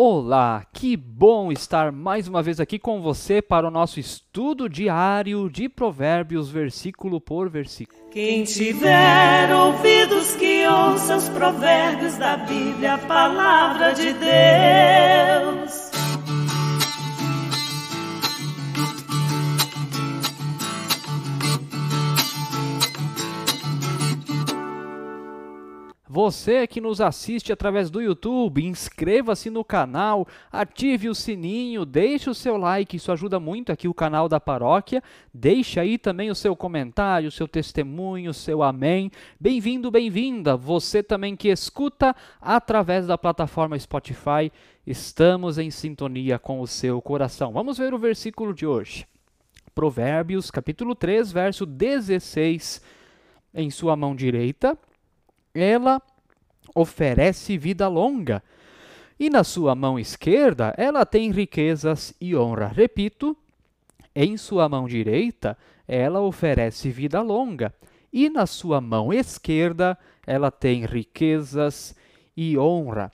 Olá, que bom estar mais uma vez aqui com você para o nosso estudo diário de Provérbios, versículo por versículo. Quem tiver ouvidos que ouça os provérbios da Bíblia, a palavra de Deus. Você que nos assiste através do YouTube, inscreva-se no canal, ative o sininho, deixe o seu like, isso ajuda muito aqui o canal da paróquia. Deixe aí também o seu comentário, o seu testemunho, o seu amém. Bem-vindo, bem-vinda. Você também que escuta através da plataforma Spotify, estamos em sintonia com o seu coração. Vamos ver o versículo de hoje. Provérbios, capítulo 3, verso 16. Em sua mão direita ela oferece vida longa. E na sua mão esquerda, ela tem riquezas e honra. Repito, em sua mão direita, ela oferece vida longa. E na sua mão esquerda, ela tem riquezas e honra.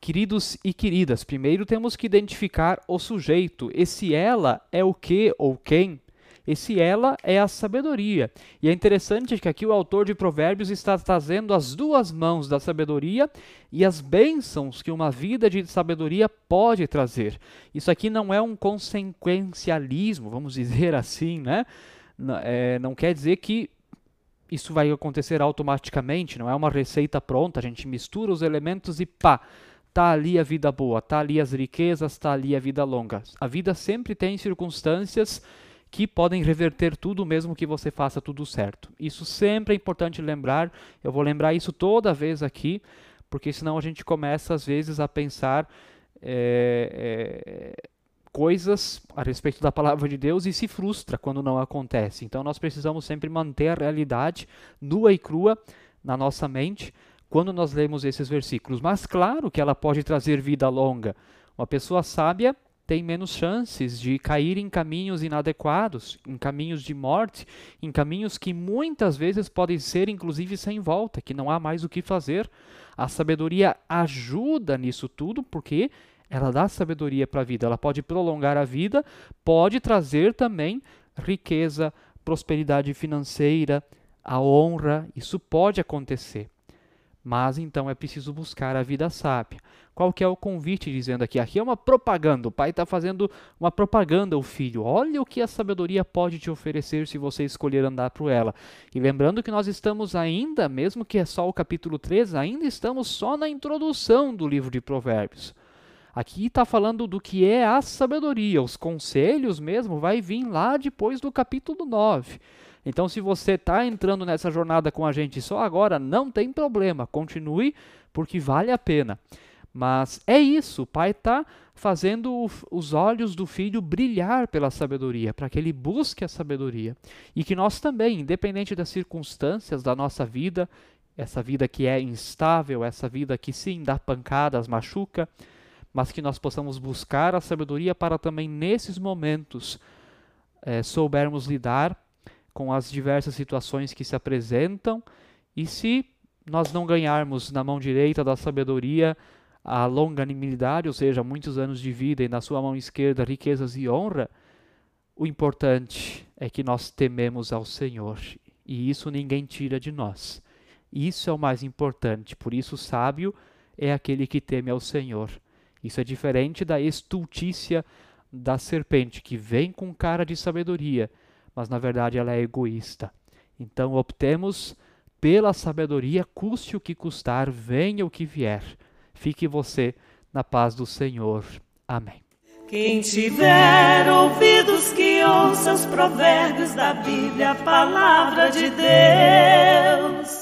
Queridos e queridas, primeiro temos que identificar o sujeito. Esse ela é o que ou quem? Esse ela é a sabedoria. E é interessante que aqui o autor de Provérbios está trazendo as duas mãos da sabedoria e as bênçãos que uma vida de sabedoria pode trazer. Isso aqui não é um consequencialismo, vamos dizer assim, né? Não, é, não quer dizer que isso vai acontecer automaticamente, não é uma receita pronta, a gente mistura os elementos e pá, tá ali a vida boa, tá ali as riquezas, tá ali a vida longa. A vida sempre tem circunstâncias que podem reverter tudo mesmo que você faça tudo certo. Isso sempre é importante lembrar. Eu vou lembrar isso toda vez aqui, porque senão a gente começa às vezes a pensar é, é, coisas a respeito da palavra de Deus e se frustra quando não acontece. Então nós precisamos sempre manter a realidade nua e crua na nossa mente quando nós lemos esses versículos. Mas claro que ela pode trazer vida longa. Uma pessoa sábia tem menos chances de cair em caminhos inadequados, em caminhos de morte, em caminhos que muitas vezes podem ser inclusive sem volta, que não há mais o que fazer. A sabedoria ajuda nisso tudo porque ela dá sabedoria para a vida, ela pode prolongar a vida, pode trazer também riqueza, prosperidade financeira, a honra, isso pode acontecer. Mas então é preciso buscar a vida sábia. Qual que é o convite dizendo aqui? Aqui é uma propaganda. O pai está fazendo uma propaganda ao filho. Olha o que a sabedoria pode te oferecer se você escolher andar por ela. E lembrando que nós estamos ainda, mesmo que é só o capítulo 3, ainda estamos só na introdução do livro de Provérbios. Aqui está falando do que é a sabedoria. Os conselhos mesmo vai vir lá depois do capítulo 9. Então, se você está entrando nessa jornada com a gente só agora, não tem problema, continue, porque vale a pena. Mas é isso, o pai está fazendo os olhos do filho brilhar pela sabedoria, para que ele busque a sabedoria. E que nós também, independente das circunstâncias da nossa vida, essa vida que é instável, essa vida que sim dá pancadas, machuca, mas que nós possamos buscar a sabedoria para também nesses momentos é, soubermos lidar com as diversas situações que se apresentam, e se nós não ganharmos na mão direita da sabedoria a longanimidade, ou seja, muitos anos de vida, e na sua mão esquerda riquezas e honra, o importante é que nós tememos ao Senhor, e isso ninguém tira de nós. Isso é o mais importante, por isso o sábio é aquele que teme ao Senhor. Isso é diferente da estultícia da serpente, que vem com cara de sabedoria, mas na verdade ela é egoísta. Então optemos pela sabedoria, custe o que custar, venha o que vier. Fique você na paz do Senhor. Amém. Quem tiver ouvidos que ouça os provérbios da Bíblia, a palavra de Deus.